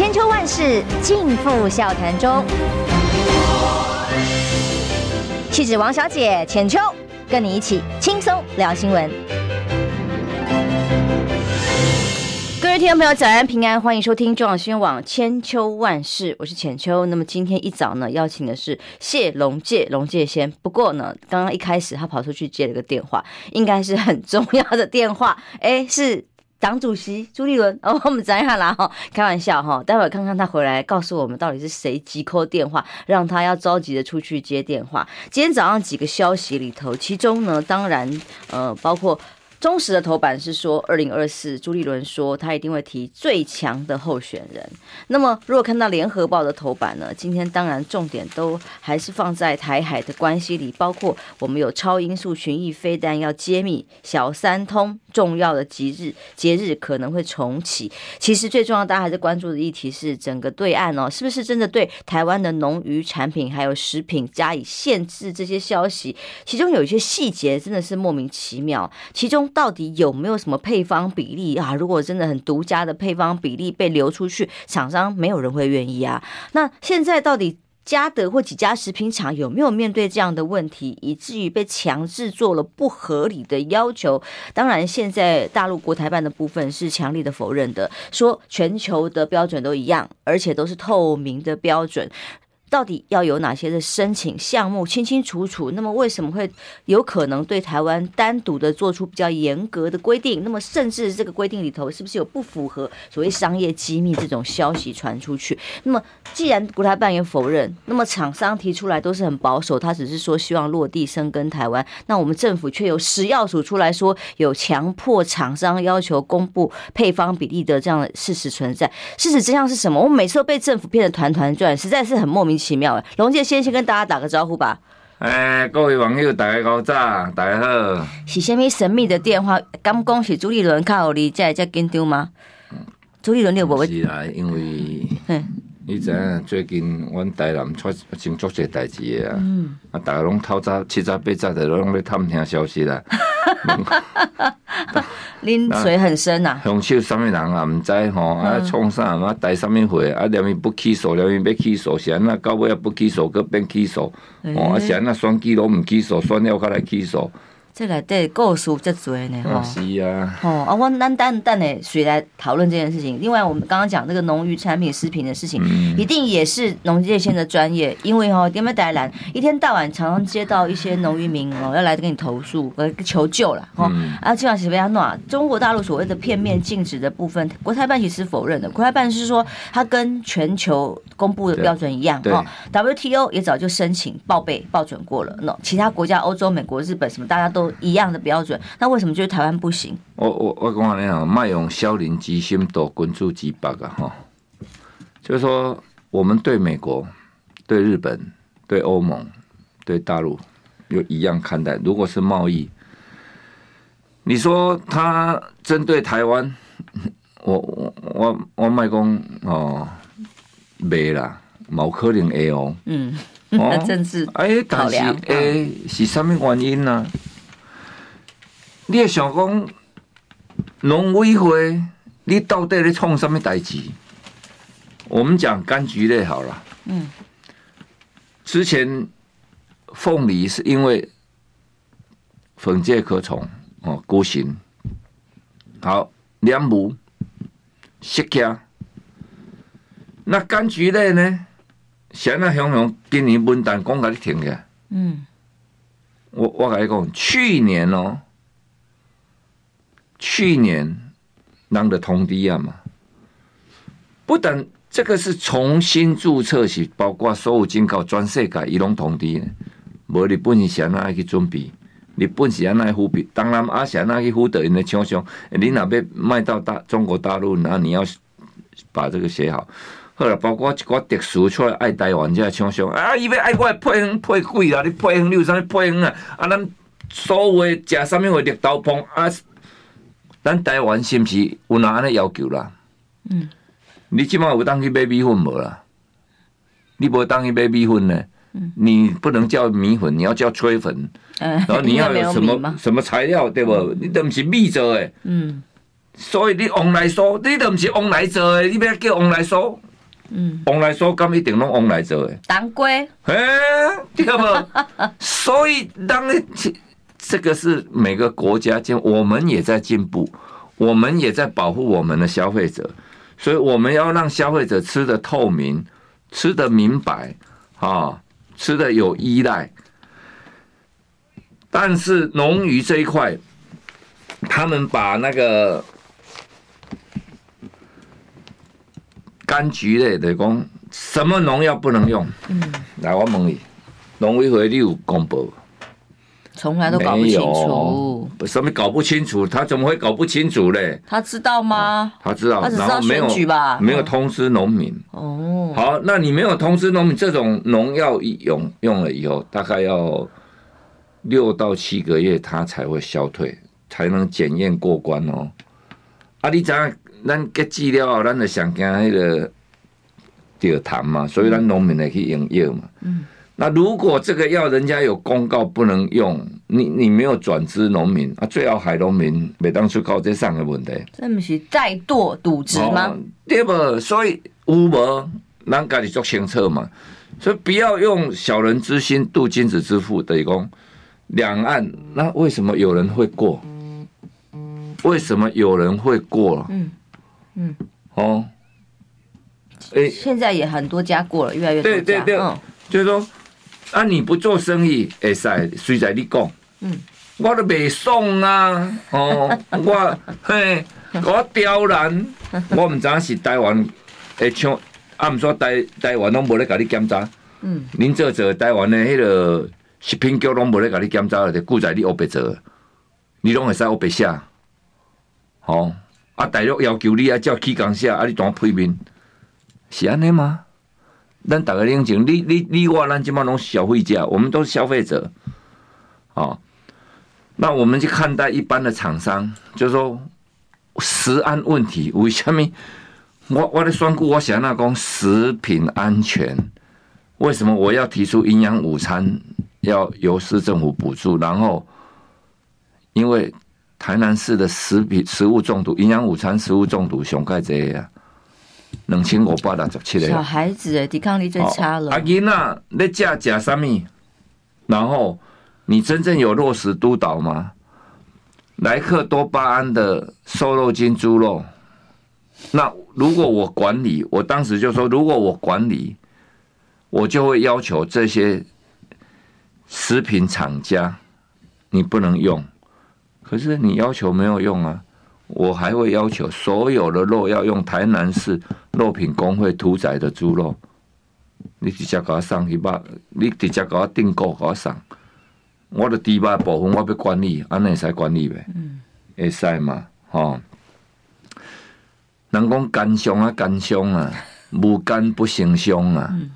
千秋万世尽付笑谈中。气质王小姐浅秋，跟你一起轻松聊新闻。各位听众朋友，早安平安，欢迎收听中广新闻网千秋万世，我是浅秋。那么今天一早呢，邀请的是谢龙介，龙介先。不过呢，刚刚一开始他跑出去接了个电话，应该是很重要的电话，哎，是。党主席朱立伦，哦，我们讲一下啦哈，开玩笑哈，待会儿看看他回来告诉我们到底是谁急扣电话，让他要着急的出去接电话。今天早上几个消息里头，其中呢，当然呃，包括。中时的头版是说，二零二四，朱立伦说他一定会提最强的候选人。那么，如果看到联合报的头版呢？今天当然重点都还是放在台海的关系里，包括我们有超音速巡弋飞弹要揭秘，小三通重要的节日节日可能会重启。其实最重要，大家还是关注的议题是整个对岸哦，是不是真的对台湾的农渔产品还有食品加以限制？这些消息，其中有一些细节真的是莫名其妙，其中。到底有没有什么配方比例啊？如果真的很独家的配方比例被流出去，厂商没有人会愿意啊。那现在到底嘉德或几家食品厂有没有面对这样的问题，以至于被强制做了不合理的要求？当然，现在大陆国台办的部分是强力的否认的，说全球的标准都一样，而且都是透明的标准。到底要有哪些的申请项目清清楚楚？那么为什么会有可能对台湾单独的做出比较严格的规定？那么甚至这个规定里头是不是有不符合所谓商业机密这种消息传出去？那么既然国台办也否认，那么厂商提出来都是很保守，他只是说希望落地生根台湾。那我们政府却有食药署出来说有强迫厂商要求公布配方比例的这样的事实存在。事实真相是什么？我每次都被政府骗得团团转，实在是很莫名。奇妙哎，龙介先先跟大家打个招呼吧。哎，各位网友，大家好，早，大家好。是虾米神秘的电话？敢讲是朱立伦靠你在在紧张吗？朱立伦你有无？是啦，因为你知影最近阮台南出真足济代志的啊，啊，大家拢透早七早八早的拢咧探听消息啦。恁水很深呐、啊，凶手什么人啊？唔知吼，啊，创啥啊？带什么货啊？连伊不起诉，连伊要起诉，是安那到尾也不起诉，搁变起诉，哦，啊，是安那选举拢唔起诉，选了搁来起诉。这内底故事这多呢，哈、哦。是啊。哦，啊，我咱等等呢，谁来讨论这件事情？另外，我们刚刚讲那个农渔产品、食品的事情，嗯、一定也是农业线的专业，因为哈，点么台南一天到晚常常接到一些农渔民哦，要来跟你投诉、呃求救了，哦、嗯。啊，这样是非常暖。中国大陆所谓的片面禁止的部分，国台办其实否认的。国台办是说，它跟全球公布的标准一样，哈。WTO 也早就申请报备报准过了，那其他国家，欧洲、美国、日本什么，大家都。一样的标准，那为什么就是台湾不行？我我我讲你讲，卖用消林之心度君子之腹啊！哈，就是说，我们对美国、对日本、对欧盟、对大陆，有一样看待。如果是贸易，你说他针对台湾，我我我我卖讲哦，没啦，冇可能会哦。嗯，哦、政治哎，但是哎，是什么原因呢？你也想讲农委会，你到底在创什么代志？我们讲柑橘类好了。嗯。之前凤梨是因为粉介壳虫哦孤行，好两亩释迦。那柑橘类呢？现在雄雄今年温单讲甲你停嘅。嗯。我我甲你讲，去年哦。去年让的通知啊嘛，不等这个是重新注册是包括所有进口全世界一拢通知呢，无日本是先哪去准备，日本是先哪去备，当然阿先哪去负责因的厂商，你那边卖到大中国大陆，那你要把这个写好。后来包括一个特殊出来爱台湾这厂商啊，伊要爱我配方配贵啦，你配方你有啥配方啊？啊，咱所谓食啥物货绿豆椪啊？咱台湾是不是有哪安尼要求啦？嗯，你起码有当去买米粉无啦？你无当去买米粉呢？嗯，你不能叫米粉，你要叫炊粉。嗯，然后你要有什么什么材料对不？嗯、你都不是米做的。嗯，所以你往来说，你都不是往来做的，你不要叫往来说，嗯，往来说，咁一定拢往来做诶。当归，哎，对不？所以当然，这个是每个国家间，我们也在进步，我们也在保护我们的消费者，所以我们要让消费者吃的透明，吃的明白，啊，吃的有依赖。但是农渔这一块，他们把那个柑橘类的讲，什么农药不能用？嗯，来我问你，农委会你有公布？从来都搞不清楚。什么搞不清楚？他怎么会搞不清楚嘞？他知道吗？他知道，他只知道选举吧？没有通知农民。哦，好，那你没有通知农民，这种农药用用了以后，大概要。六到七个月，它才会消退，才能检验过关哦。啊，你知影咱结剂了，咱就想惊迄个掉痰嘛，所以咱农民来去用药嘛。嗯。那如果这个药人家有公告不能用，你你没有转资农民啊，最后害农民每当初搞这上个问题。这不是怠惰渎职吗？对不？所以有无咱家己做清楚嘛。所以不要用小人之心度君子之腹等于讲。两岸那为什么有人会过？为什么有人会过？嗯嗯哦，哎，现在也很多家过了，越来越多家。对对对，嗯、就是说啊，你不做生意，会使随在你讲。嗯，我都袂爽啊，哦，我嘿，我刁难，我毋知是台湾会像，啊，毋说台台湾拢无咧甲你检查。嗯，您做做台湾的迄、那个。食品局拢无咧甲你检查，就顾在你乌白做，你拢会使乌白写。好，啊，大陆要求你啊，照起工写，啊，你当批面，是安尼吗？咱大家冷静，你你你我，咱即马拢消费者，我们都是消费者。好，那我们去看待一般的厂商，就是说食安问题，为什么？我我的选举，我想那讲食品安全，为什么我要提出营养午餐？要由市政府补助，然后因为台南市的食品食物中毒、营养午餐食物中毒上盖这样，两千五百六十七个小孩子诶，抵抗力最差了。阿囡仔，你加加什么？然后你真正有落实督导吗？莱克多巴胺的瘦肉精猪肉，那如果我管理，我当时就说，如果我管理，我就会要求这些。食品厂家，你不能用，可是你要求没有用啊！我还会要求所有的肉要用台南市肉品工会屠宰的猪肉，你直接给我上去吧，你直接给我订购给我上，我的猪肉部分我要管理，安尼会使管理呗，嗯，会使嘛，吼，人讲肝伤啊，肝伤啊，无肝不成双啊。嗯。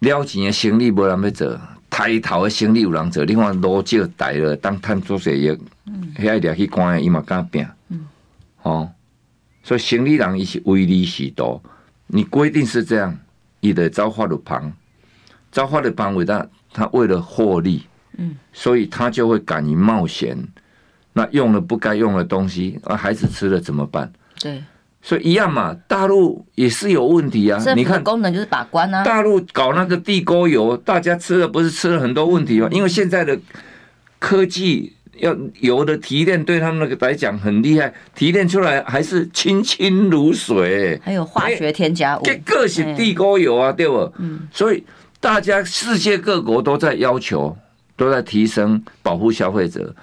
了钱的生意无人要做，抬头的生意有人做。你看罗少大了，当探做生意，遐一条去关伊嘛敢拼，哦，所以生意人伊是唯利是图。你规定是这样，伊得走法律旁，走法律旁为他，他为了获利，嗯，所以他就会敢于冒险。那用了不该用的东西，啊，孩子吃了怎么办？对。所以一样嘛，大陆也是有问题啊。你看功能就是把关啊。大陆搞那个地沟油，大家吃了不是吃了很多问题吗？因为现在的科技要油的提炼，对他们那个来讲很厉害，提炼出来还是清清如水。还有化学添加物，这个是地沟油啊，对不？嗯。所以大家世界各国都在要求，都在提升保护消费者。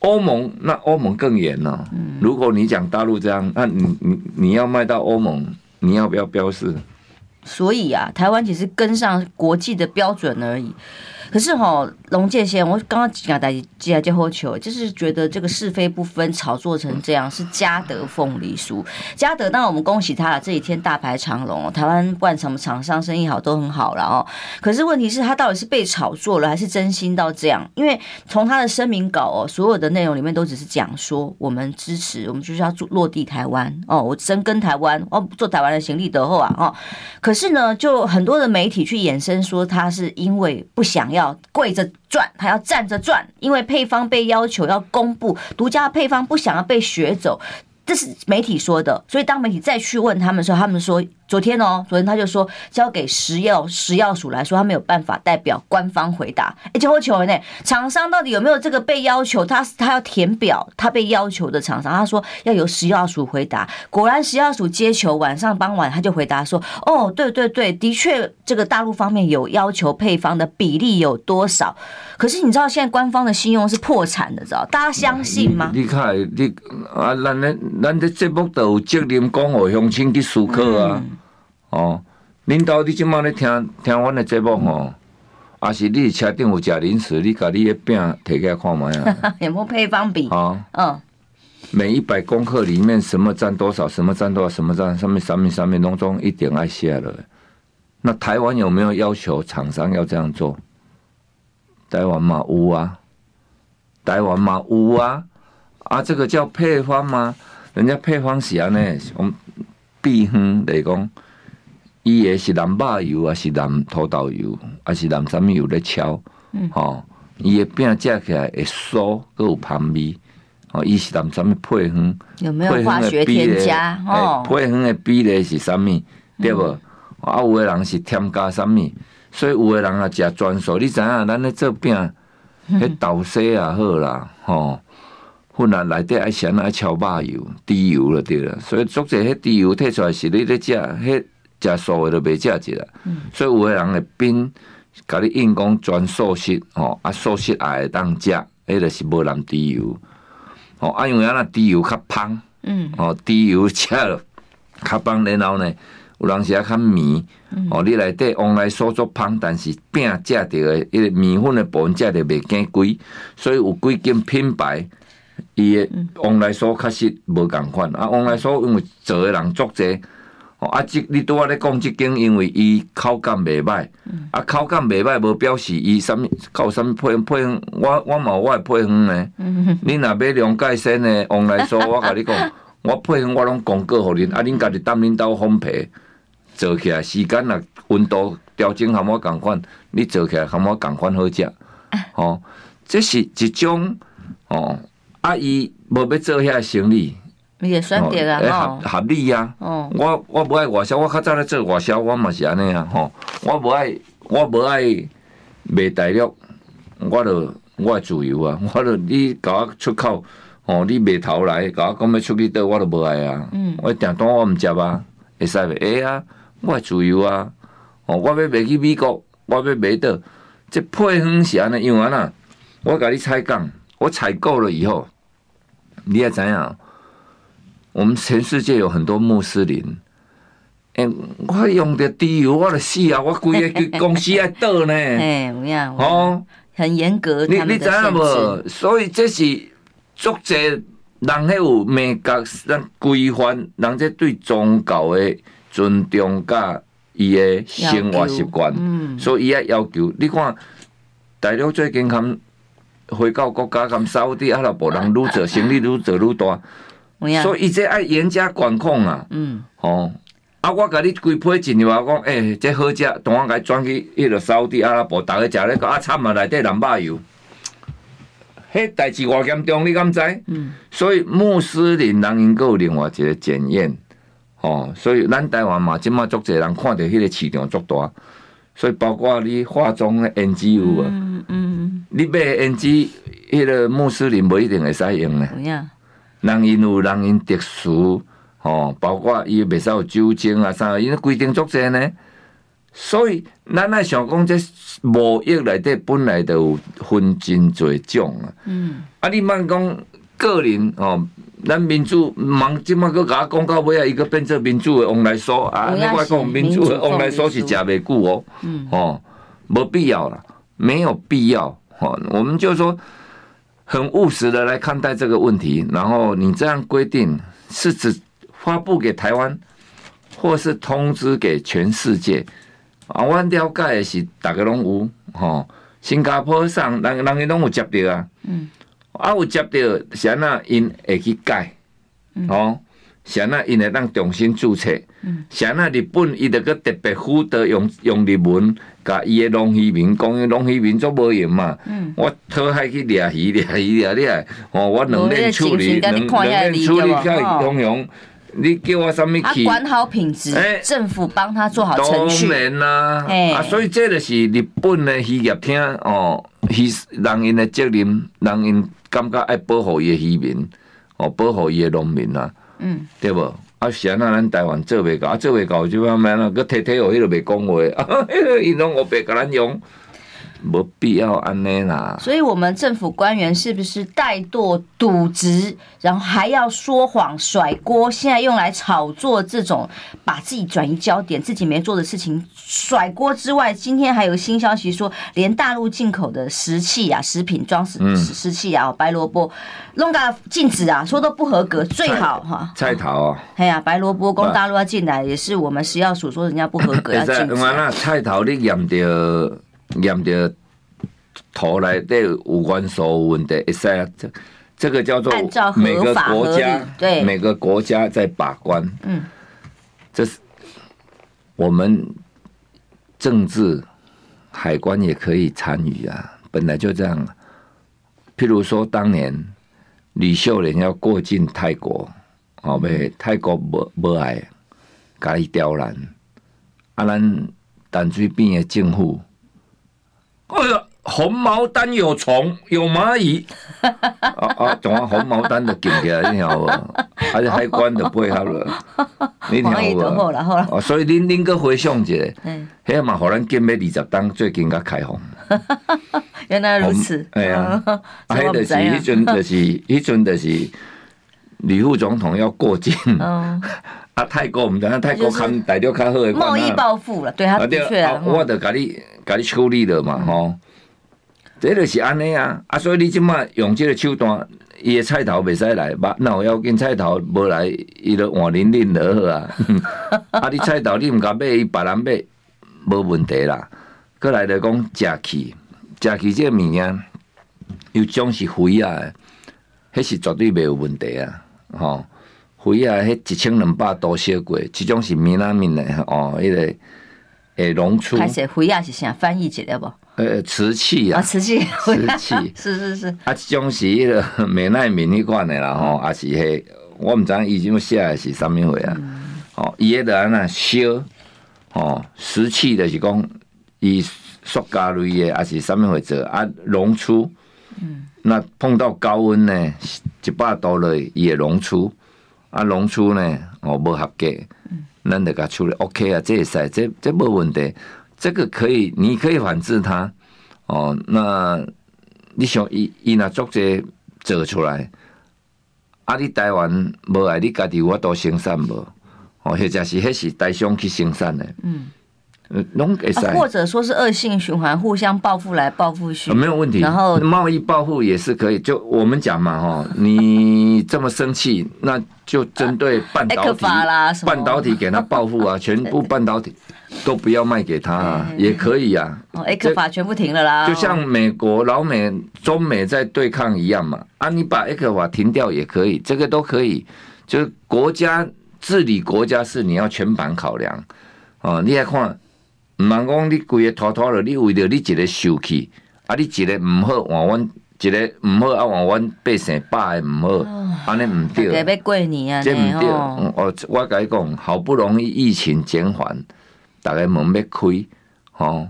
欧盟那欧盟更严了。如果你讲大陆这样，那你你你要卖到欧盟，你要不要标示？所以啊，台湾只是跟上国际的标准而已。可是哈，龙界先，我刚刚讲大家接下来后球，就是觉得这个是非不分，炒作成这样，是嘉德凤梨酥。嘉德，当然我们恭喜他了，这几天大排长龙，台湾不管什么厂商生意好都很好了哦。可是问题是，他到底是被炒作了，还是真心到这样？因为从他的声明稿哦，所有的内容里面都只是讲说，我们支持，我们就是要做落地台湾哦，我深耕台湾，哦，做台湾的行李德后啊哦。可是呢，就很多的媒体去衍生说，他是因为不想要。要跪着转，还要站着转，因为配方被要求要公布独家配方，不想要被学走。这是媒体说的，所以当媒体再去问他们的时候，他们说昨天哦，昨天他就说交给食药食药署来说，他没有办法代表官方回答。而且我请问呢，厂商到底有没有这个被要求？他他要填表，他被要求的厂商，他说要由食药署回答。果然食药署接球，晚上傍晚他就回答说：哦，对对对，的确这个大陆方面有要求配方的比例有多少。可是你知道现在官方的信用是破产的，知道？大家相信吗？你看，你啊，咱咧。咱这节目都有责任讲互乡亲去思考啊！嗯、哦，领导，你即满咧听听阮的节目吼，啊是你车顶有食零食，你甲你的饼摕起来看觅啊？有冇配方比？啊，嗯，每一百公克里面什么占多少？什么占多少？什么占？上面上面上面拢总一点爱写了。那台湾有没有要求厂商要这样做？台湾嘛有啊，台湾嘛有啊，啊，这个叫配方吗？人家配方是安尼，讲配方来讲，伊也是蓝肉油啊，是南土豆油，还是南什么油咧炒？嗯，吼，伊个饼食起来会酥，搁有芳味。哦，伊是南什么配方？有没有化学添加？哦，配方的比例是啥物？对不？啊，有的人是添加啥物？所以有的人啊，食专属。你知影，咱咧做饼，迄豆沙也好啦，吼。本来内底爱先爱超肉油、猪油了对了，所以作者迄猪油摕出来是你咧食，迄食素的都袂食一啦。所以有个人会变，甲你硬讲全素食吼，啊素食也会当食，迄个是无淋猪油。哦，啊因为啊那猪油较芳，嗯，哦猪油食了较芳，然后呢，有人是啊较绵，哦你内底往来所做芳，但是饼食着的，迄个面粉的部分食着袂见贵，所以有几间品牌。伊诶往来所确实无共款，啊，往来所因为做诶人足济，哦，啊，即你拄仔咧讲即间，因为伊口感袂歹，啊，口感袂歹，无表示伊啥物，靠啥物配配方，我我嘛有我诶配方呢。你若买两界线诶往来所，我甲你讲，我配方我拢公告互恁，啊，恁家己当恁兜烘焙做起来，时间啊温度调整含我共款，你做起来含我共款好食，哦，这是一种哦。啊，伊无要做遐生意，也选择啊，合合理啊。哦，我我无爱外销，我较早咧做外销，我嘛是安尼啊。吼，我无爱，我无爱卖大陆，我着我爱自由啊。我着你甲我出口，吼，你卖头来甲我讲要出去倒，我着无爱啊。嗯，我订单我毋接啊，会使袂？会啊，我爱自由啊。哦，我要卖去美国，我要卖倒，这配方是安尼样啊呐。我甲你采讲。我采购了以后，你也知影，我们全世界有很多穆斯林，哎、欸，我用的猪油，我的死啊！我规个公司爱倒呢，哎，怎么样？哦，很严格，你你知影无？所以这是足者人迄有美格咱规范，人这对宗教的尊重甲伊的生活习惯，嗯，所以伊也要求。你看，大陆最近看。回到国家咁扫地，阿拉伯人愈做生意愈做愈大，所以伊这爱严加管控啊。嗯，哦，啊，我甲你规批进去话讲，诶、欸，这好食，同我甲转去迄个扫地阿拉伯，逐个食咧个啊，惨啊，内底人肉油，迄代志偌严重，你敢知？嗯，所以穆斯林人因阁有另外一个检验，哦，所以咱台湾嘛，即马足侪人看着迄个市场足大。所以包括你化妆的 NG 有啊，嗯嗯，你买 NG，迄个穆斯林不一定会使用呢。人因有人因特殊，吼，包括伊袂使有酒精啊啥，因规定足侪呢。所以咱爱想讲，这贸易内底本来就有分真侪种啊。嗯，啊，你莫讲个人哦。咱民主忙，即马搁甲我讲到尾啊，一个变做民主的往来说啊，你外讲民主的往来说是食袂久哦，嗯哦，无必要了，没有必要，哦，我们就说很务实的来看待这个问题，然后你这样规定是指发布给台湾，或是通知给全世界啊？我了解的是大家拢有，吼，新加坡上人人家拢有接到啊，嗯。啊，有接到是安那因会去改，哦，啥那因会当重新注册，啥那日本伊着个特别负责用用日文，甲伊的农渔民讲，农渔民做无用嘛。嗯、我讨海去掠鱼，掠鱼掠掠，哦，我两面处理，两两面处理较通用。你叫我什么去？管好品质，欸、政府帮他做好程序。当然啦，欸、啊，所以这就是日本的渔业厅哦，渔人因的责任，人因感觉爱保护伊的渔民，哦，保护伊的农民啊。嗯，对不？啊，是啊，那咱台湾做袂到，啊，做袂到就慢慢啊，搁提提哦，迄个袂讲话，啊，伊拢我白甲咱用。没必要安内啦，所以我们政府官员是不是怠惰渎职，然后还要说谎甩锅？现在用来炒作这种把自己转移焦点、自己没做的事情甩锅之外，今天还有新消息说，连大陆进口的食器啊、食品装食食器啊、白萝卜弄个禁止啊，说都不合格，最好哈。菜头啊，哎呀，白萝卜供大陆要进来，也是我们食药署说人家不合格要禁止。菜头你验掉。验着头来对有关所问题，会使啊，这这个叫做每个国家对每个国家在把关，嗯，这是我们政治海关也可以参与啊，本来就这样。譬如说，当年李秀莲要过境泰国，哦，被泰国无无爱，甲伊刁难，啊，咱淡水边的政府。哎呀，红毛丹有虫有蚂蚁，啊啊，怎么红毛丹的紧起来，你听无？而且海关的配合了，你听无？哦，所以恁恁个回想一下，嗯，迄嘛，互咱今尾二十档最近较开放。原来如此，哎呀，啊，迄就是迄阵，就是迄阵，就是吕副总统要过境，啊，泰国毋知影泰国看大陆较好诶，贸易报复了，对他的确啊，我得甲你。甲你处理了嘛吼，这就是安尼啊啊！所以你即马用这个手段，伊的菜头袂使来，吧？那我要跟菜头无来，伊就换恁恁就好啊。啊，你菜头你毋敢买，伊别人买无问题啦。过来就讲食气，食气这个物件有种是肥啊，迄是绝对袂有问题啊。吼，肥啊，迄一千两百度烧过，即种是闽南闽的哦，迄个。诶，龙出，开始回亚是啥翻译起来不？呃，瓷器啊，瓷器，瓷器，是是是。啊，即种是迄个美奈敏迄款的啦吼，也是迄，我毋知影伊种写的是啥物货啊？哦，伊迄个安那烧，哦，瓷器就是讲伊塑胶类的，啊是啥物货做啊？龙出，嗯，那碰到高温呢，一百度了，伊会龙出，啊，龙出呢，哦，无合格。咱得甲处理，OK 啊，这也是这这没问题，这个可以，你可以反制他哦。那你想伊伊若做这做出来，啊，你台湾无爱你家己我都生产无哦，或者是迄是台商去生产的，嗯。啊、或者说是恶性循环，互相报复来报复去，没有问题。然后贸易报复也是可以，就我们讲嘛，哈，你这么生气，那就针对半导体，半导体给他报复啊，全部半导体都不要卖给他，啊，也可以啊。哦，艾克法全部停了啦，就像美国、老美、中美在对抗一样嘛。啊，你把艾克法停掉也可以，这个都可以。就是国家治理国家是你要全盘考量啊，你来看。毋通讲你规个拖拖了，你为着你一个受气，啊，你一个毋好换阮，一个毋好啊换阮百姓百个毋好，安尼毋对。要过年啊，这毋对。哦，我甲你讲，好不容易疫情减缓，逐个门要开，吼。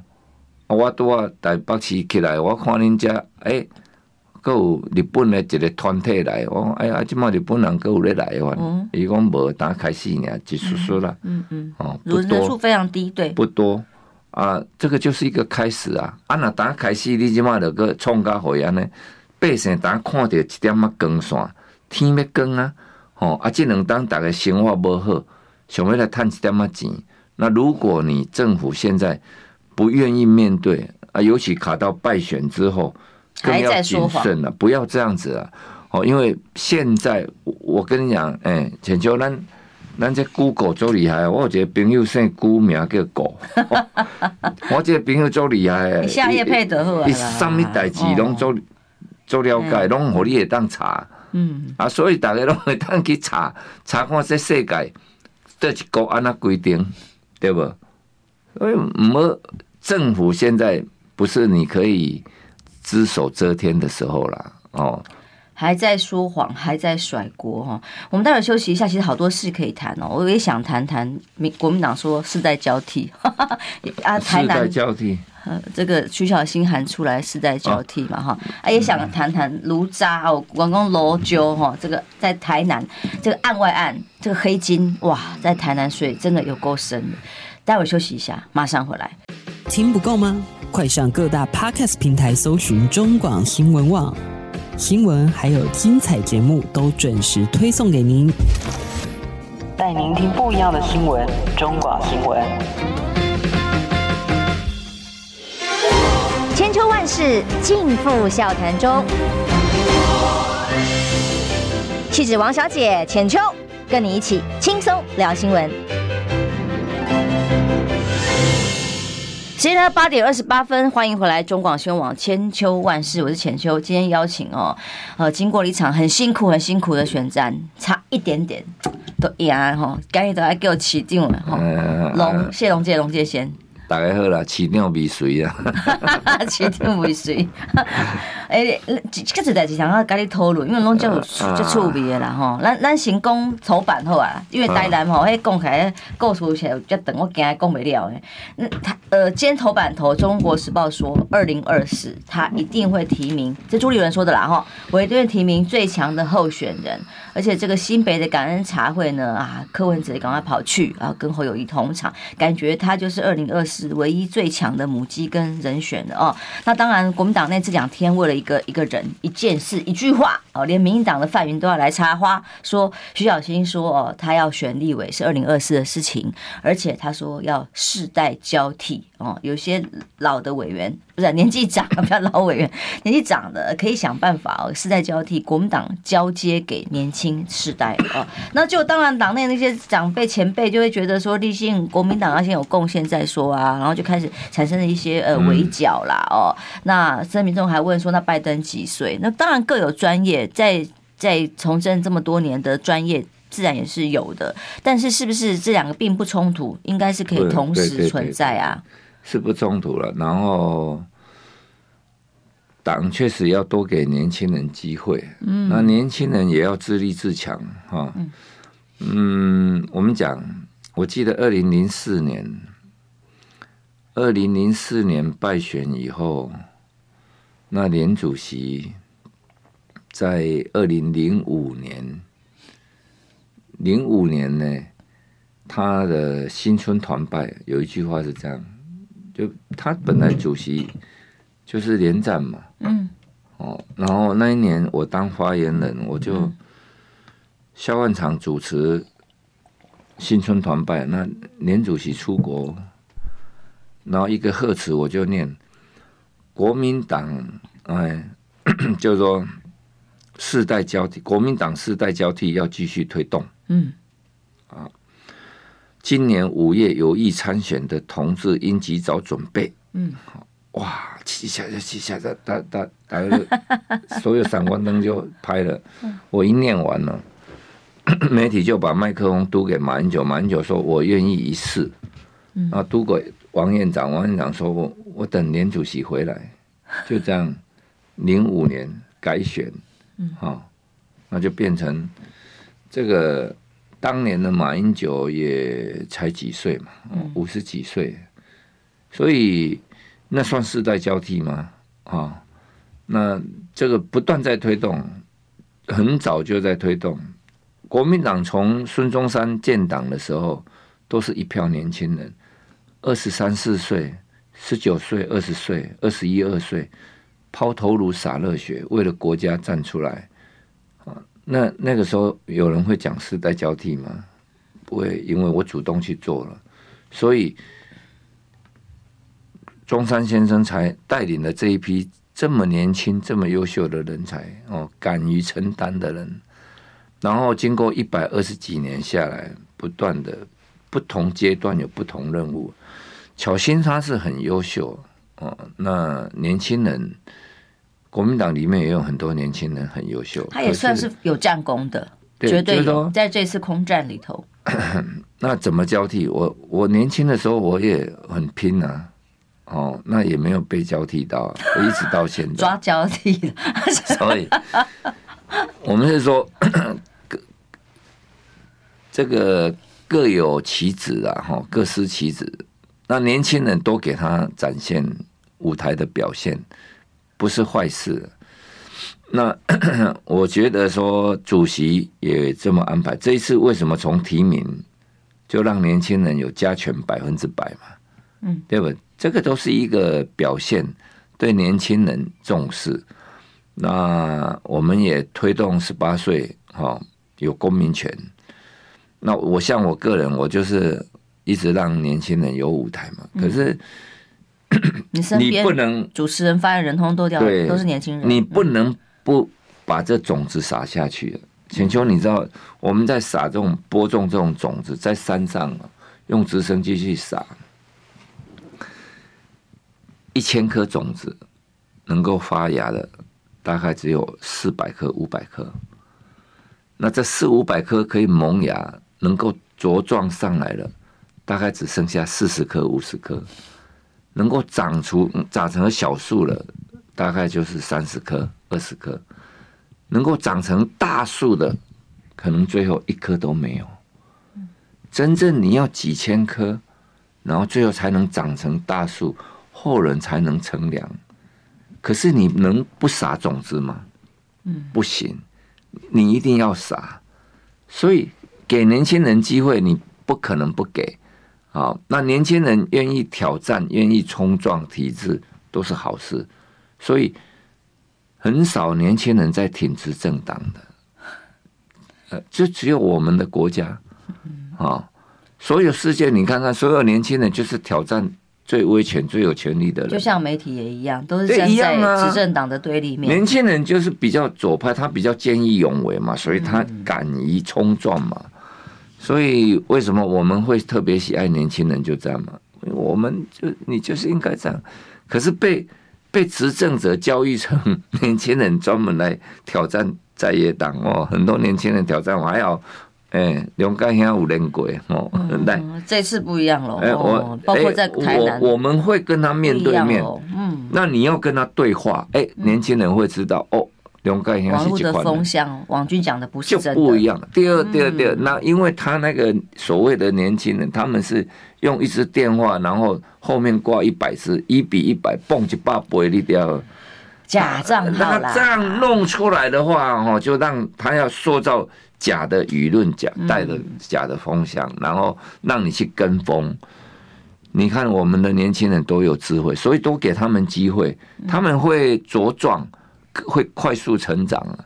啊，我拄啊台北市起来，我看恁遮，诶、欸，阁有日本的一个团体来，我讲，哎呀，即满日本人阁有咧来哇。伊讲无，打开始尔，一丝丝啦。嗯嗯。哦，不多。人数非常低，对。不多。啊，这个就是一个开始啊！啊，那打开始，你即马着个创甲会安尼，百姓打看到一点仔光线，天要光啊！吼啊，这两当大家生活无好，想要来趁一点仔钱。那如果你政府现在不愿意面对啊，尤其卡到败选之后，更要谨慎了，不要这样子啊！哦，因为现在我跟你讲，哎、欸，请求咱。咱这 Google 最厉害，我有一个朋友姓辜，名叫狗。我这个朋友最厉害，你下业配得好啊！你什么代志拢做做了解，拢互你会当查。嗯啊，所以大家拢会当去查查看这世界这一国安那规定，对不？所以没政府现在不是你可以只手遮天的时候了哦。还在说谎，还在甩锅哈。我们待会儿休息一下，其实好多事可以谈哦。我也想谈谈民国民党说世代交替 啊，台南世代交替。呃，这个徐小新喊出来世代交替嘛哈。啊，也想谈谈卢渣哦，广工罗揪哈，这个在台南这个案外案，这个黑金哇，在台南水真的有够深的。待会儿休息一下，马上回来。听不够吗？快上各大 Podcast 平台搜寻中广新闻网。新闻还有精彩节目都准时推送给您，带您听不一样的新闻。中广新闻，千秋万世尽付笑谈中。气质王小姐浅秋，跟你一起轻松聊新闻。现在八点二十八分，欢迎回来中广新闻网千秋万世，我是浅秋。今天邀请哦，呃，经过了一场很辛苦、很辛苦的选战，差一点点都赢哈，赶紧都来给我起定了哈。龙谢龙介龙介先。大家好啦，市长未遂啊！市长未遂。哎，这个代志想要跟你讨论，因为拢叫就趣味的啦吼。咱咱先讲头版好啊，因为台南吼，迄讲起来故事起来有较长，我惊讲不了诶。那他呃，今天头版头，《中国时报》说，二零二四他一定会提名，这朱立伦说的啦吼，我一定会提名最强的候选人。而且这个新北的感恩茶会呢，啊，柯文哲赶快跑去啊，跟侯友谊同场，感觉他就是二零二四唯一最强的母鸡跟人选了哦。那当然，国民党内这两天为了一个一个人、一件事、一句话哦，连民进党的范云都要来插花，说徐小新说哦，他要选立委是二零二四的事情，而且他说要世代交替哦，有些老的委员。不是年纪长，不要老委员，年纪长的可以想办法哦，世代交替，国民党交接给年轻世代哦。那就当然党内那些长辈前辈就会觉得说，立信国民党要先有贡献再说啊，然后就开始产生了一些呃围剿啦哦。那森民众还问说，那拜登几岁？那当然各有专业，在在从政这么多年的专业自然也是有的，但是是不是这两个并不冲突？应该是可以同时存在啊，是不冲突了。然后。党确实要多给年轻人机会，嗯，那年轻人也要自立自强，哈，嗯，我们讲，我记得二零零四年，二零零四年败选以后，那连主席在二零零五年，零五年呢，他的新春团拜有一句话是这样，就他本来主席。就是连战嘛，嗯，哦，然后那一年我当发言人，我就萧万长主持新春团拜，那连主席出国，然后一个贺词我就念国民党，哎，就说世代交替，国民党世代交替要继续推动，嗯，啊，今年五月有意参选的同志应及早准备，嗯，哇！起下就起下，他他他他，所有闪光灯就拍了。我一念完了，媒体就把麦克风嘟给马英九，马英九说：“我愿意一试。”啊，嘟给王院长，王院长说：“我我等连主席回来。”就这样，零五年改选，好，那就变成这个当年的马英九也才几岁嘛，五十几岁，所以。那算世代交替吗？啊，那这个不断在推动，很早就在推动。国民党从孙中山建党的时候，都是一票年轻人，二十三四岁、十九岁、二十岁、二十一二岁，抛头颅洒热血，为了国家站出来。那那个时候有人会讲世代交替吗？不会，因为我主动去做了，所以。中山先生才带领了这一批这么年轻、这么优秀的人才哦，敢于承担的人。然后经过一百二十几年下来，不断的不同阶段有不同任务。巧芯他是很优秀哦，那年轻人国民党里面也有很多年轻人很优秀，他也算是有战功的，对绝对有在这次空战里头。那怎么交替？我我年轻的时候我也很拼啊，哦，那也没有被交替到，我一直到现在 抓交替的。所以，我们是说，各 这个各有其职啊，哈，各司其职。那年轻人多给他展现舞台的表现，不是坏事。那 我觉得说，主席也这么安排。这一次为什么从提名就让年轻人有加权百分之百嘛？嗯，对不？这个都是一个表现，对年轻人重视。那我们也推动十八岁哈有公民权。那我像我个人，我就是一直让年轻人有舞台嘛。可是。你身边不能主持人、发言人通都掉，都是年轻人。你不能不把这种子撒下去。浅秋，你知道我们在撒这种播种这种种子，在山上用直升机去撒，一千颗种子能够发芽的大概只有四百颗、五百颗。那这四五百颗可以萌芽、能够茁壮上来了，大概只剩下四十颗、五十颗。能够长出长成小树了，大概就是三十棵、二十棵。能够长成大树的，可能最后一棵都没有。真正你要几千棵，然后最后才能长成大树，后人才能乘凉。可是你能不撒种子吗？不行，你一定要撒。所以给年轻人机会，你不可能不给。好，那年轻人愿意挑战、愿意冲撞体制，都是好事。所以很少年轻人在挺直政党的，呃，就只有我们的国家啊。所有世界，你看看，所有年轻人就是挑战最威权、最有权力的人。就像媒体也一样，都是站在执政党的对立面。年轻人就是比较左派，他比较见义勇为嘛，所以他敢于冲撞嘛。所以为什么我们会特别喜爱年轻人？就这样嘛，我们就你就是应该这样。可是被被执政者教育成 年轻人专门来挑战在野党哦，很多年轻人挑战我还要哎，龙岗乡五连鬼哦，来、嗯，这次不一样了。哎，我包括在台南，我我们会跟他面对面。嗯，那你要跟他对话，哎，年轻人会知道哦。网络的风向，王军讲的不是真的，就不一样。第二，第二，第二，那因为他那个所谓的年轻人，他们是用一支电话，然后后面挂一百支，一比一百，蹦一百倍，你掉假账号啦。那这样弄出来的话，哦，就让他要塑造假的舆论，假带着假的风向，然后让你去跟风。你看，我们的年轻人都有智慧，所以多给他们机会，他们会茁壮。会快速成长啊，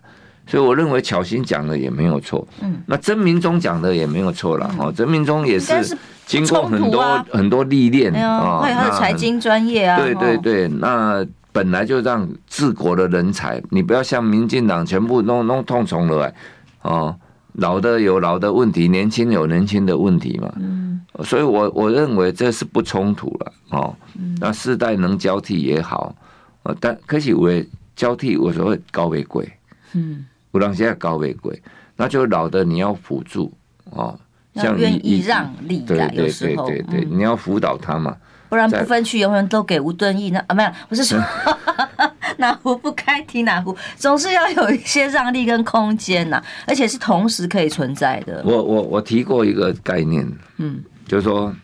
所以我认为巧心讲的也没有错。嗯，那曾明忠讲的也没有错了。哈，曾明忠也是经过很多很多历练啊，还有他的财经专业啊。对对对，那本来就让治国的人才，你不要像民进党全部弄弄痛从了来哦，老的有老的问题，年轻有年轻的问题嘛。嗯，所以我我认为这是不冲突了哦。那世代能交替也好，但可惜我。交替我说会高为贵，嗯，不让现在高为贵，那就老的你要辅助哦，像愿意让利对对对对，你要辅导他嘛，不然不分区永远都给吴敦义那啊没有，我是说 哪壶不开提哪壶，总是要有一些让利跟空间呐，而且是同时可以存在的。我我我提过一个概念，嗯，就是说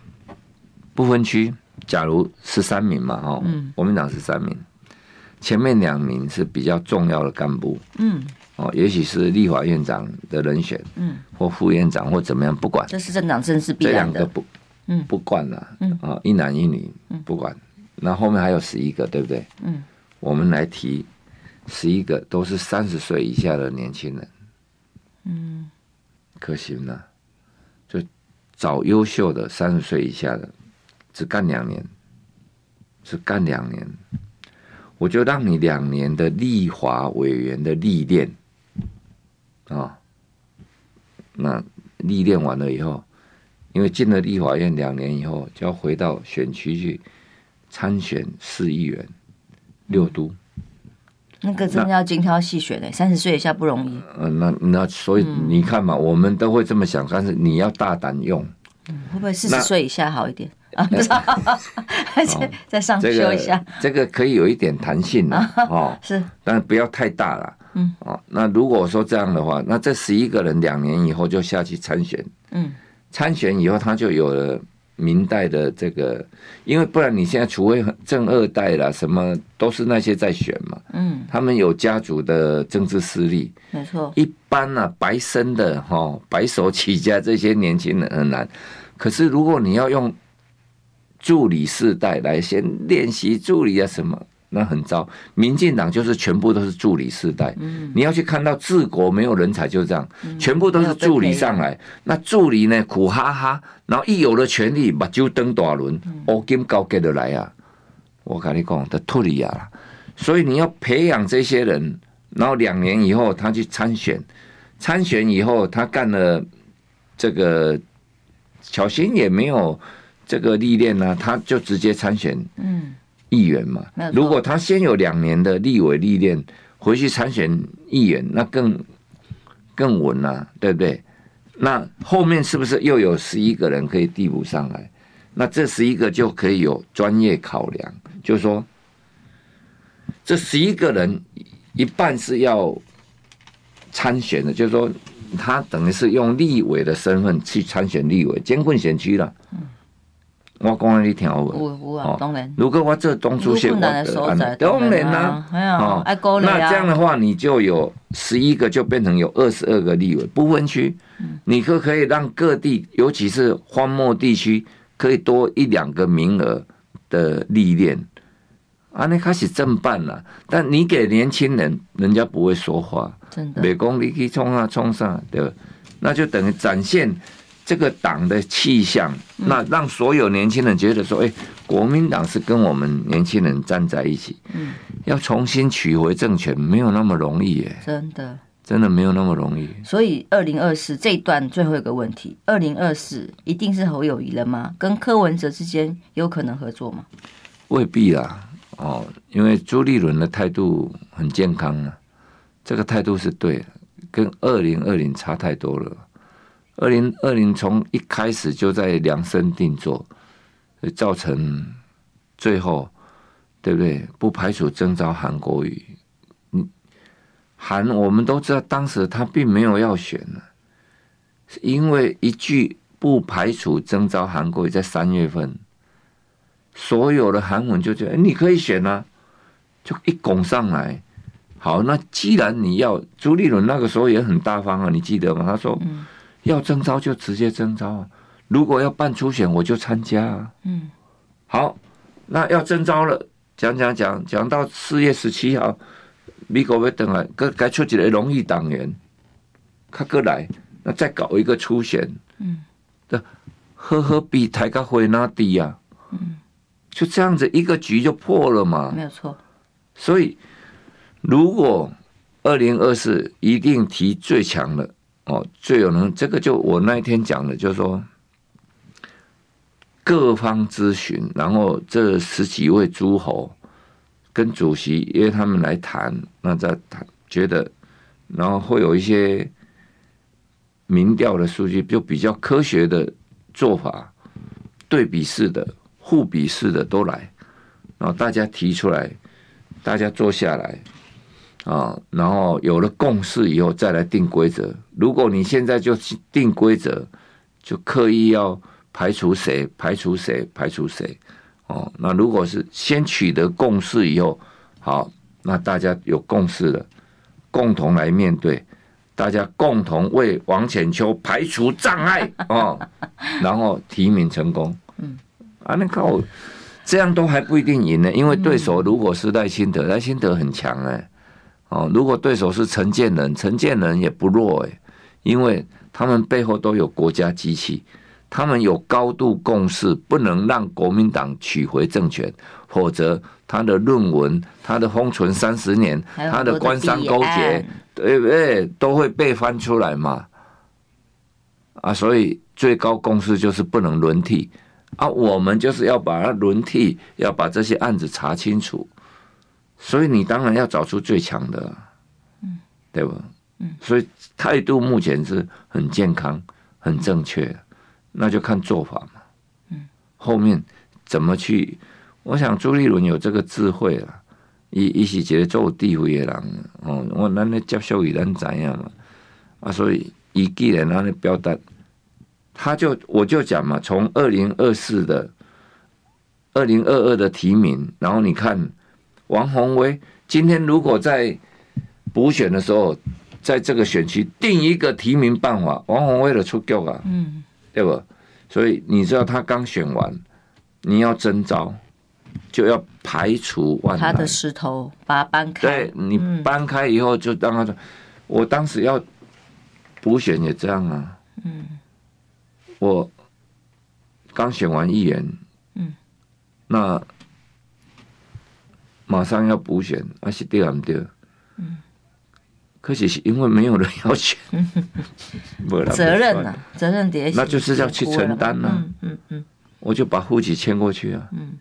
不分区，假如十三名嘛，哦，嗯，国民党十三名。前面两名是比较重要的干部，嗯，哦，也许是立法院长的人选，嗯，或副院长或怎么样，不管，这是政党政治必然的，这两个不，嗯，不管了，嗯，啊，一男一女，不管，那后面还有十一个，对不对？嗯，我们来提十一个都是三十岁以下的年轻人，嗯，可行了，就找优秀的三十岁以下的，只干两年，只干两年。我就让你两年的立法委员的历练，啊，那历练完了以后，因为进了立法院两年以后，就要回到选区去参选市议员、六都。那个真的要精挑细选的，三十岁以下不容易。呃，那那所以你看嘛，我们都会这么想，但是你要大胆用。嗯，会不会四十岁以下好一点啊？不是，还是再上修一下。这个可以有一点弹性的 哦，是，但是不要太大了。嗯，哦，那如果说这样的话，那这十一个人两年以后就下去参选。嗯，参选以后他就有了。明代的这个，因为不然你现在除非正二代啦，什么都是那些在选嘛。嗯，他们有家族的政治势力，没错。一般呢、啊，白生的哈，白手起家这些年轻人很难。可是如果你要用助理世代来先练习助理啊什么。那很糟，民进党就是全部都是助理世代。嗯，你要去看到治国没有人才，就这样，嗯、全部都是助理上来。那助理呢，苦哈哈，然后一有了权力，把就登大轮，乌金高给的来啊！我跟你讲，的脱离啊！所以你要培养这些人，然后两年以后他去参选，参选以后他干了这个，小新也没有这个历练呢，他就直接参选。嗯。议员嘛，如果他先有两年的立委历练，回去参选议员，那更更稳了，对不对？那后面是不是又有十一个人可以递补上来？那这十一个就可以有专业考量，就是说，这十一个人一半是要参选的，就是说，他等于是用立委的身份去参选立委，艰困选区了。我讲你听好不？有有啊，当然。如果我这东出现我的案，当然啦，哦，那这样的话，你就有十一个，就变成有二十二个立委不分区，你可可以让各地，尤其是荒漠地区，可以多一两个名额的历练。啊，那开始正办了，但你给年轻人，人家不会说话，真的。别讲你去冲啊冲上，对吧？那就等于展现。这个党的气象，那让所有年轻人觉得说：“哎，国民党是跟我们年轻人站在一起。”嗯，要重新取回政权没有那么容易耶，真的，真的没有那么容易。所以，二零二四这一段最后一个问题：二零二四一定是侯友谊了吗？跟柯文哲之间有可能合作吗？未必啦，哦，因为朱立伦的态度很健康啊，这个态度是对的，跟二零二零差太多了。二零二零从一开始就在量身定做，造成最后，对不对？不排除征召韩国瑜。韩我们都知道，当时他并没有要选呢，是因为一句不排除征召韩国瑜，在三月份，所有的韩文就觉得你可以选啊，就一拱上来。好，那既然你要，朱立伦那个时候也很大方啊，你记得吗？他说。嗯要征召就直接征召啊！如果要办初选，我就参加啊。嗯，好，那要征召了，讲讲讲讲到四月十七号，美国要等来，该该出几个荣誉党员，他过来，那再搞一个初选。嗯，这呵呵比台高会那低呀。嗯，就这样子一个局就破了嘛。没有错。所以，如果二零二四一定提最强的。哦，最有能这个就我那一天讲的，就是说各方咨询，然后这十几位诸侯跟主席约他们来谈，那再谈，觉得然后会有一些民调的数据，就比较科学的做法，对比式的、互比式的都来，然后大家提出来，大家坐下来。啊，然后有了共识以后再来定规则。如果你现在就定规则，就刻意要排除谁、排除谁、排除谁，哦，那如果是先取得共识以后，好，那大家有共识了，共同来面对，大家共同为王浅秋排除障碍哦，然后提名成功。嗯，啊，那靠，这样都还不一定赢呢，因为对手如果是赖清德，赖清德很强哎。哦，如果对手是陈建仁，陈建仁也不弱诶，因为他们背后都有国家机器，他们有高度共识，不能让国民党取回政权，否则他的论文、他的封存三十年、他的官商勾结，对不对？都会被翻出来嘛。啊，所以最高共识就是不能轮替啊，我们就是要把它轮替，要把这些案子查清楚。所以你当然要找出最强的，嗯，对吧？嗯，所以态度目前是很健康、很正确，那就看做法嘛。嗯，后面怎么去？我想朱立伦有这个智慧了，一一个做有地位的人哦。我咱咧接受伊，咱怎样嘛。啊，所以伊既然安尼表达，他就我就讲嘛，从二零二四的二零二二的提名，然后你看。王宏威今天如果在补选的时候，在这个选区定一个提名办法，王宏威的出局啊，嗯，对吧？所以你知道他刚选完，你要征召，就要排除万难，他的石头把它搬开。对，你搬开以后就让他说，我当时要补选也这样啊，嗯，我刚选完议员，嗯，那。马上要补选，还是对不对？嗯，可是是因为没有人要选，责任啊？责任点，那就是要去承担呢。嗯嗯嗯，我就把户籍迁过去啊。嗯，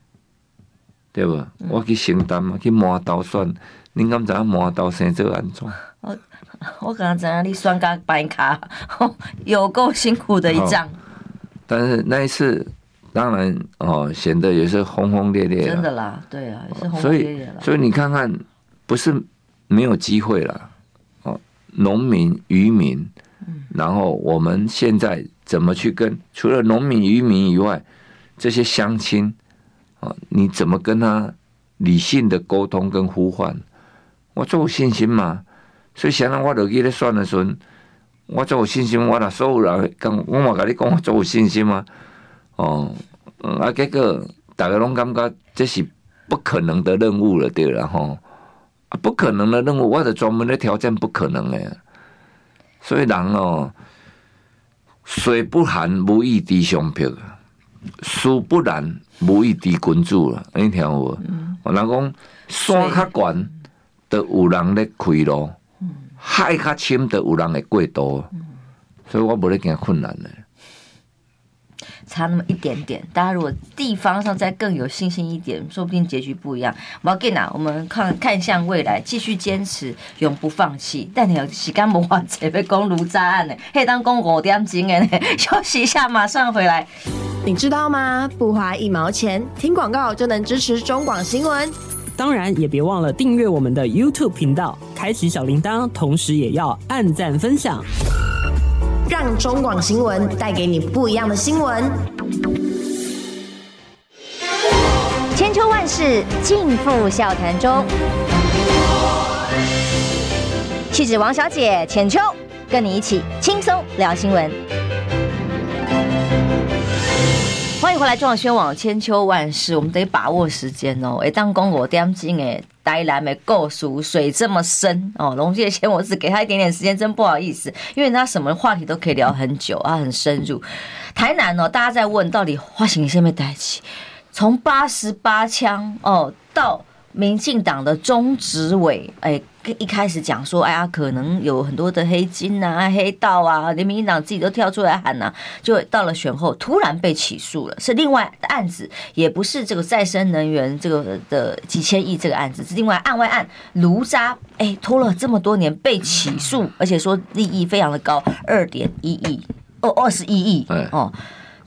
对吧？我去承担嘛，去磨刀算。你敢知影磨刀生这个安怎？我我刚刚知影你算甲白卡，有够辛苦的一仗。但是那一次。当然哦，显得也是轰轰烈烈。真的啦，对啊，也是轰轰烈烈。所以，所以你看看，不是没有机会了哦。农民、渔民，然后我们现在怎么去跟除了农民、渔民以外，这些乡亲啊，你怎么跟他理性的沟通跟呼唤？我做有信心嘛。所以，现在我落去咧算的时候，我做有信心，我啦所有人跟我嘛跟你讲，我做有信心嘛。哦，啊，结果大家拢感觉这是不可能的任务了，对了吼，啊，不可能的任务，我的专门的条件不可能诶，所以人哦，水不寒无以滴上漂，树不燃无以滴君子了，你听有无？我人讲山较悬，都有人咧开路；海较深，都有人会过渡。所以我无咧惊困难的。差那么一点点，大家如果地方上再更有信心一点，说不定结局不一样。我要跟你讲，我们看看向未来，继续坚持，永不放弃。但你有时间无法这边讲卢渣案呢？可以当讲五点钟的呢？休息一下，马上回来。你知道吗？不花一毛钱，听广告就能支持中广新闻。当然，也别忘了订阅我们的 YouTube 频道，开启小铃铛，同时也要按赞分享。让中广新闻带给你不一样的新闻。千秋万世尽付笑谈中。气质王小姐浅秋，跟你一起轻松聊新闻。欢迎回来，中广宣网千秋万世，我们得把握时间哦。哎，当公我点进哎。台南没够熟水这么深哦，龙介先我只给他一点点时间，真不好意思，因为他什么话题都可以聊很久啊，很深入。台南哦，大家在问到底花型先没带起，从八十八枪哦到。民进党的中执委，哎，一开始讲说，哎呀，可能有很多的黑金啊、黑道啊，连民进党自己都跳出来喊呐、啊，就到了选后突然被起诉了，是另外的案子，也不是这个再生能源这个的几千亿这个案子，是另外案外案，卢渣，哎，拖了这么多年被起诉，而且说利益非常的高，二点一亿哦，二十一亿，哦，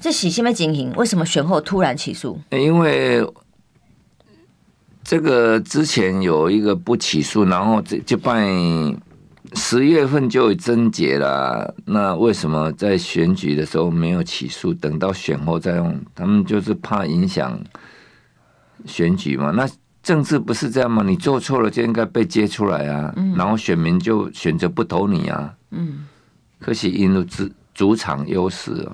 这喜新没经营，为什么选后突然起诉？因为。这个之前有一个不起诉，然后这就办十月份就有侦结了。那为什么在选举的时候没有起诉？等到选后再用？他们就是怕影响选举嘛。那政治不是这样吗？你做错了就应该被揭出来啊，然后选民就选择不投你啊。嗯，可惜因为主主场优势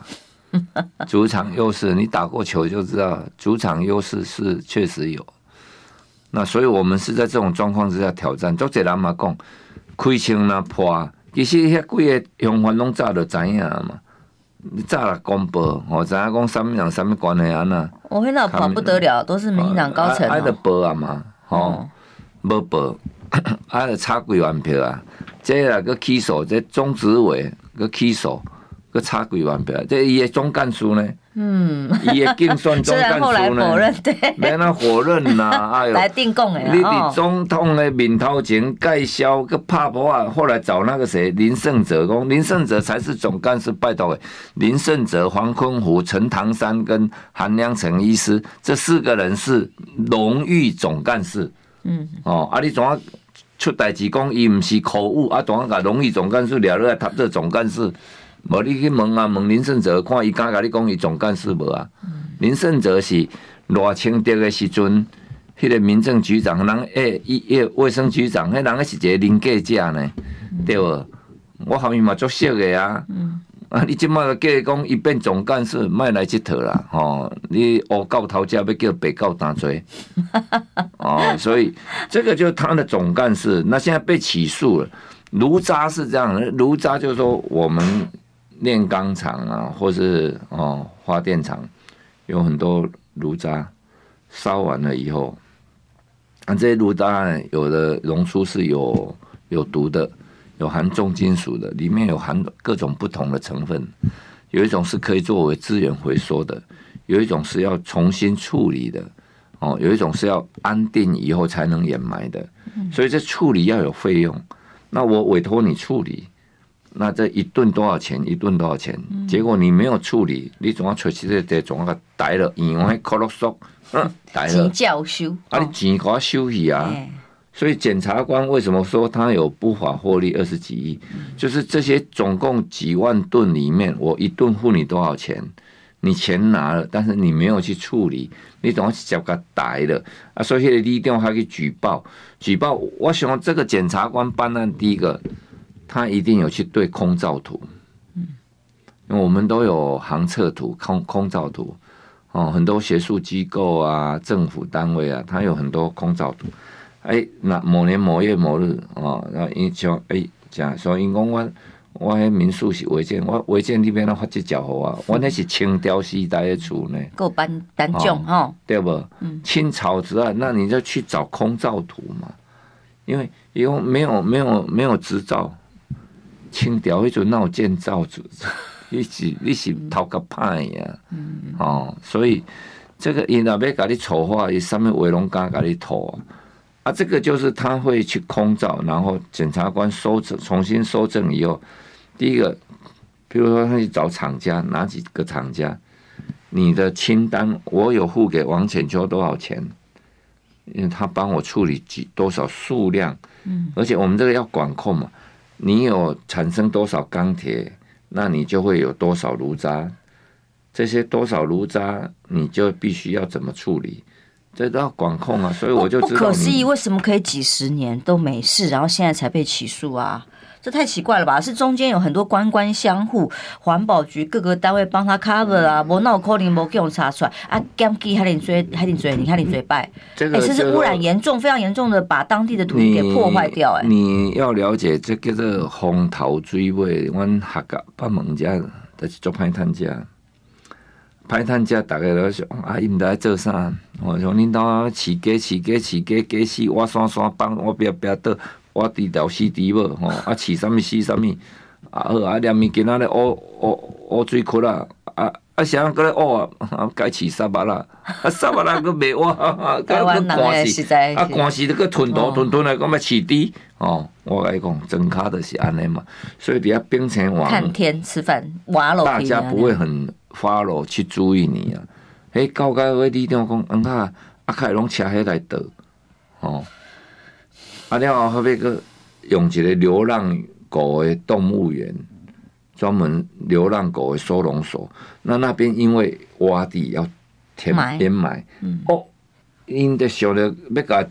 啊，主场优势，你打过球就知道，主场优势是确实有。那所以，我们是在这种状况之下挑战。做这人嘛讲，开枪那破，其实遐几个凶犯拢早就知影嘛。你早了公布，我知影讲什么人什么关系啊？那我看到跑不得了，都是民进党高层。爱的报啊嘛，吼，无报，爱的差几万票啊。这个个起诉，这中执委个起诉，个差几万票。这伊个总干事呢？嗯，伊的竞选总 干事呢，否认，对，没那否认呐，哎呦，来定供诶，你伫总统的面头前介绍个拍波啊，后来找那个谁林胜哲讲，林胜哲才是总干事，拜托诶，林胜哲、黄坤湖、陈唐山跟韩良成医师这四个人是荣誉总干事，嗯，哦，啊，你怎啊出代志讲伊毋是口误啊？怎啊甲荣誉总干事了了来读这总干事？无你去问啊，问林胜哲，看伊敢甲你讲伊总干事无啊？林胜哲是偌清德的时阵，迄个民政局长，人诶，伊诶卫生局长，迄人诶是一个林计者呢，对无？我后面嘛足熟的啊，啊，你即马个叫伊讲伊变总干事，莫来佚佗啦，吼！你乌狗头家要叫白狗担罪，哦，所以这个就是他的总干事，那现在被起诉了。卢渣是这样的，炉渣就是说我们。炼钢厂啊，或是哦发电厂，有很多炉渣烧完了以后，啊，这些炉渣有的溶出是有有毒的，有含重金属的，里面有含各种不同的成分，有一种是可以作为资源回收的，有一种是要重新处理的，哦，有一种是要安定以后才能掩埋的，所以这处理要有费用，那我委托你处理。那这一吨多少钱？一吨多少钱？结果你没有处理，你总要出去这这总要逮了，因为可乐说，嗯，逮了，钱收，啊，你钱给我收去啊！所以检察官为什么说他有不法获利二十几亿？就是这些总共几万吨里面，我一顿付你多少钱？你钱拿了，但是你没有去处理，你总要去叫他逮了啊！所以你一定要还去举报，举报。我想这个检察官办案第一个。他一定有去对空照图，嗯，因为我们都有航测图、空空照图，哦，很多学术机构啊、政府单位啊，他有很多空照图。哎，那某年某月某日，哦，那因像哎讲说，因讲我我迄民宿是违建，我违建那边的发这脚好啊，我那是清朝时代的厝呢，够搬搬重哈，对不？嗯，清朝之后，那你就去找空照图嘛，因为因为没有没有没有执照。清朝迄阵闹建造组，你是你是头壳歹呀，哦，所以这个伊若要甲你丑化，伊上面围龙敢甲你涂啊，啊，这个就是他会去空照，然后检察官收证，重新收证以后，第一个，比如说他去找厂家，哪几个厂家，你的清单我有付给王浅秋多少钱，因为他帮我处理几多少数量，嗯，而且我们这个要管控嘛。你有产生多少钢铁，那你就会有多少炉渣，这些多少炉渣，你就必须要怎么处理，这都要管控啊。所以我就知道，不可思议，为什么可以几十年都没事，然后现在才被起诉啊？这太奇怪了吧？是中间有很多官官相护，环保局各个单位帮他 cover 啊，无闹可能无给我们查出来啊，检举还得追，还得追，你看你嘴拜，这个是污染严重，非常严重的，把当地的土地给破坏掉。哎，你要了解，这叫做风头水尾，阮客家把门家都是做歹趁家，歹趁家大概都想啊，伊毋知在做啥？我说恁兜饲鸡饲鸡饲鸡鸡死，我山山帮我不要不要倒。我低调死猪无吼，啊饲啥物死啥物，啊好啊连物件仔咧乌乌乌水窟啦，啊啊啥搁咧乌啊，该饲沙巴啦，啊沙巴啦搁袂挖，搁搁关死，啊关死搁吞吐吞吞来讲要饲猪，哦，我甲你讲真卡的是安尼嘛，所以底下变成网看天吃饭，大家不会很 follow 去注意你啊，诶高阶位里长讲，嗯哈，啊开拢车迄来倒，哦。啊，然后后边个用一个流浪狗的动物园，专门流浪狗的收容所。那那边因为挖地要填填埋，哦，因的想的那个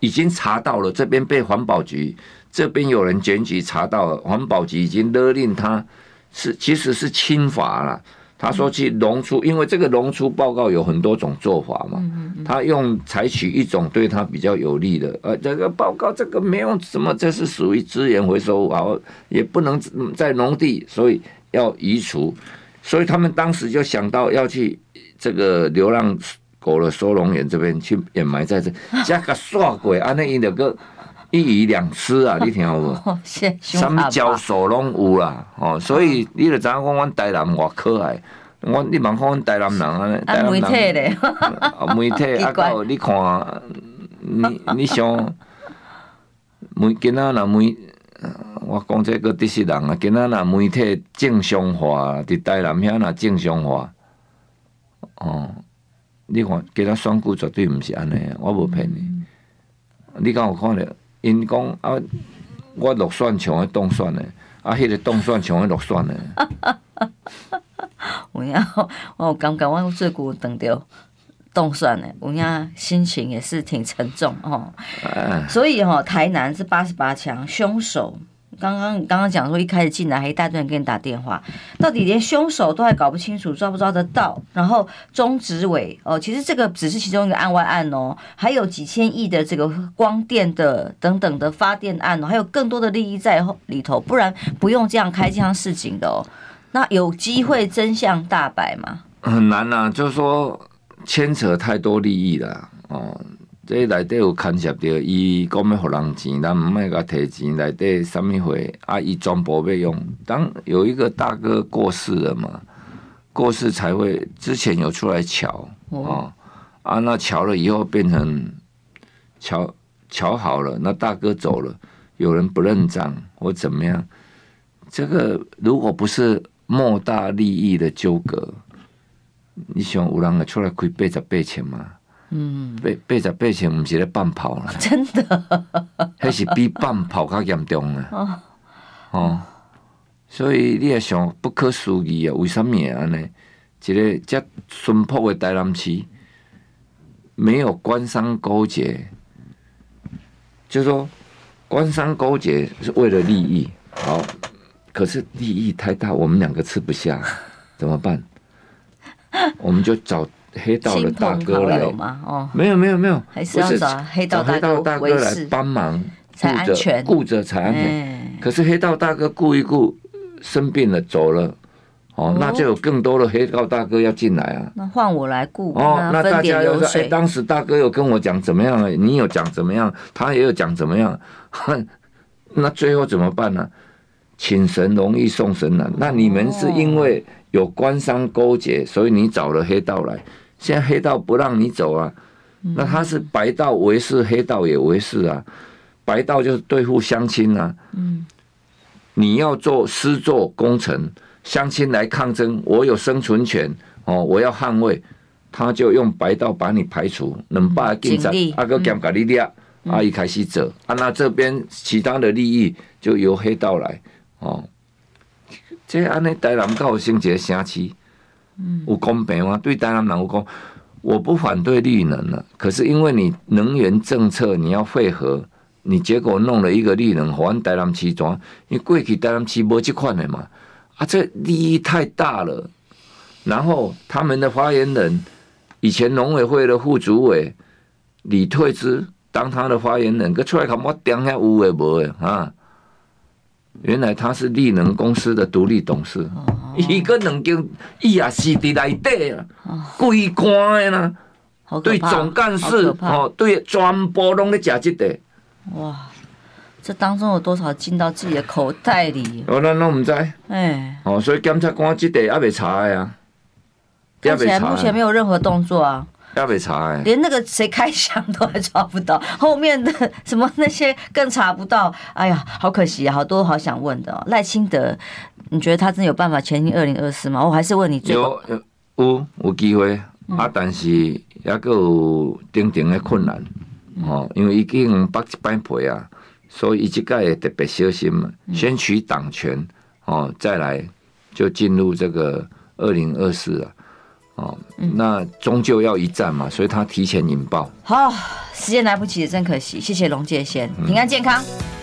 已经查到了，这边被环保局这边有人检举查到了，环保局已经勒令他是其实是轻罚了。他说去农出，因为这个农出报告有很多种做法嘛，他用采取一种对他比较有利的，呃，这个报告这个没有什么，这是属于资源回收，好，也不能在农地，所以要移除，所以他们当时就想到要去这个流浪狗的收容园这边去掩埋在这，加个刷鬼啊，那一两个。一鱼两吃啊！你听有无？什么教授拢有啦，哦，所以你就知影讲，阮台南偌可爱，我你茫看阮台南人啊，台南媒体咧，媒体 啊，到你看，你你想媒今仔若媒，我讲这个啲是人啊，今仔若媒体正常化，伫台南遐若正常化，哦，你看今仔选举绝对毋是安尼，我无骗你。你敢有看着？因讲啊，我落选像迄当选的，啊，迄个当选像迄落选的。有影，我有感觉我最近等着当选的，有影心情也是挺沉重哦。所以吼，台南是八十八强凶手。刚刚刚刚讲说，一开始进来还一大堆人给你打电话，到底连凶手都还搞不清楚，抓不抓得到？然后中执委哦，其实这个只是其中一个案外案哦，还有几千亿的这个光电的等等的发电案哦，还有更多的利益在里头，不然不用这样开枪示警的哦。那有机会真相大白吗？很难呐、就是说牵扯太多利益了哦。这内底有牵涉到，伊讲要互人钱，咱毋爱甲提钱。内底什么会啊？伊全部要用。当有一个大哥过世了嘛，过世才会之前有出来瞧哦啊，那瞧了以后变成瞧瞧好了，那大哥走了，有人不认账或怎么样？这个如果不是莫大利益的纠葛，你想有人会出来开八十八千吗？嗯，八八十八千，毋是咧放炮啦，真的，迄是比放炮较严重啊！哦，哦，所以你也想不可思议啊？为什么会安尼？一个遮淳朴的台南市，没有官商勾结，就说官商勾结是为了利益，好，可是利益太大，我们两个吃不下，怎么办？我们就找。黑道的大哥来吗？哦，没有没有没有，还是要找黑道大哥来帮忙，才安全，顾着才安全。可是黑道大哥顾一顾，生病了走了，哦，那就有更多的黑道大哥要进来啊。那换我来顾哦，那大家又说，哎，当时大哥有跟我讲怎么样？你有讲怎么样？他也有讲怎么样？哼，那最后怎么办呢？请神容易送神难。那你们是因为有官商勾结，所以你找了黑道来。现在黑道不让你走啊，那他是白道为是，黑道也为是啊。白道就是对付乡亲啊。嗯，你要做施作工程，乡亲来抗争，我有生存权哦，我要捍卫，他就用白道把你排除，能把警察阿哥减咖利亚阿姨开始走啊，那这边其他的利益就由黑道来哦。这安尼台南够升级城市。有公平吗？对台南人有公，我不反对绿能了。可是因为你能源政策你要配合，你结果弄了一个绿能，还台南市庄，因为过去台南市没这块的嘛，啊，这利益太大了。然后他们的发言人，以前农委会的副主委李退之当他的发言人，搁出来看我点下有诶无诶啊？原来他是绿能公司的独立董事。伊个两间，伊也是伫内底啊，规关的啦，对总干事哦，对全部拢咧食即个。哇，这当中有多少进到自己的口袋里？哦，咱拢毋知。哎，哦，所以检察官即个也未查的啊，目前目前没有任何动作啊。要被查哎，连那个谁开枪都还抓不到，后面的什么那些更查不到。哎呀，好可惜啊，好多好想问的哦。赖清德，你觉得他真的有办法前进二零二四吗？我还是问你最，有有有机会、嗯、啊，但是也有顶顶的困难哦，因为已经剥一摆皮啊，所以一直盖特别小心嘛，先取党权哦，再来就进入这个二零二四了。哦，那终究要一战嘛，所以他提前引爆。好，时间来不及，真可惜。谢谢龙介先，平安健康。嗯